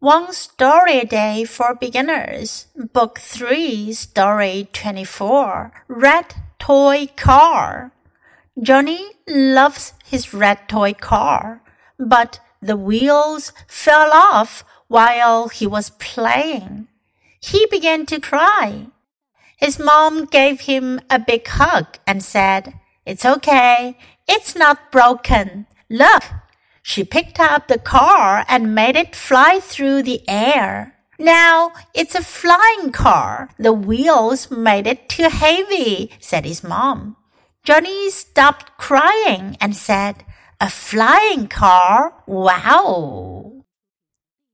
One Story a Day for Beginners, Book 3, Story 24 Red Toy Car. Johnny loves his red toy car, but the wheels fell off while he was playing. He began to cry. His mom gave him a big hug and said, It's okay, it's not broken. Look, she picked up the car and made it fly through the air. Now it's a flying car. The wheels made it too heavy, said his mom. Johnny stopped crying and said, A flying car? Wow!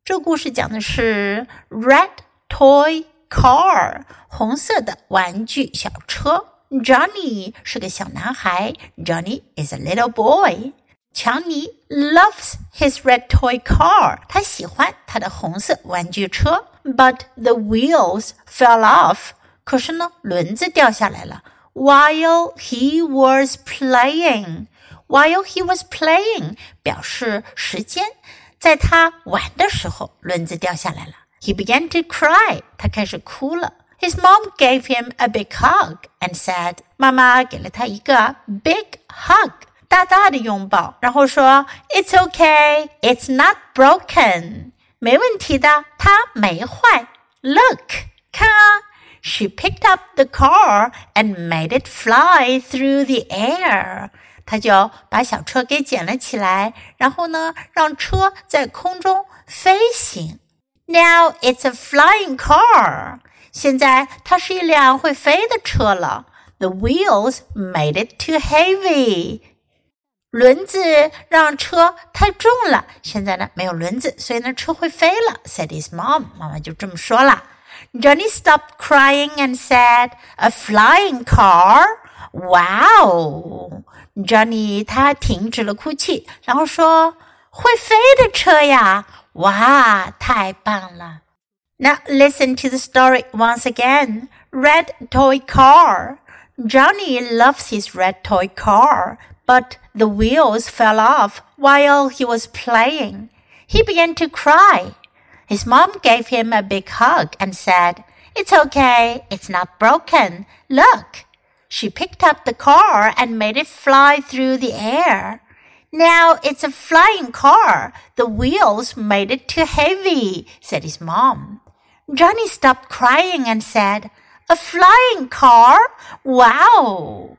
这故事讲的是 Red Toy Car，红色的玩具小车。Johnny 是个小男孩，Johnny is a little boy。 强尼 loves his red toy car. 他喜欢他的红色玩具车。But the wheels fell off. 可是呢，轮子掉下来了。While he was playing, while he was playing 表示时间，在他玩的时候，轮子掉下来了。He began to cry. 他开始哭了。His mom gave him a big hug and said, 妈妈给了他一个 big hug。 大大的拥抱，然后说：“It's okay, it's not broken，没问题的，它没坏。Look，看啊，She picked up the car and made it fly through the air。”她就把小车给捡了起来，然后呢，让车在空中飞行。Now it's a flying car。现在它是一辆会飞的车了。The wheels made it too heavy。 轮子让车太重了，现在呢没有轮子，所以呢车会飞了。Said his mom，妈妈就这么说了。Johnny stopped crying and said, "A flying car? Wow!" Johnny 他停止了哭泣，然后说：“会飞的车呀，哇，太棒了。” Now listen to the story once again. Red toy car. Johnny loves his red toy car, but the wheels fell off while he was playing. He began to cry. His mom gave him a big hug and said, It's okay, it's not broken. Look. She picked up the car and made it fly through the air. Now it's a flying car. The wheels made it too heavy, said his mom. Johnny stopped crying and said, a flying car? Wow!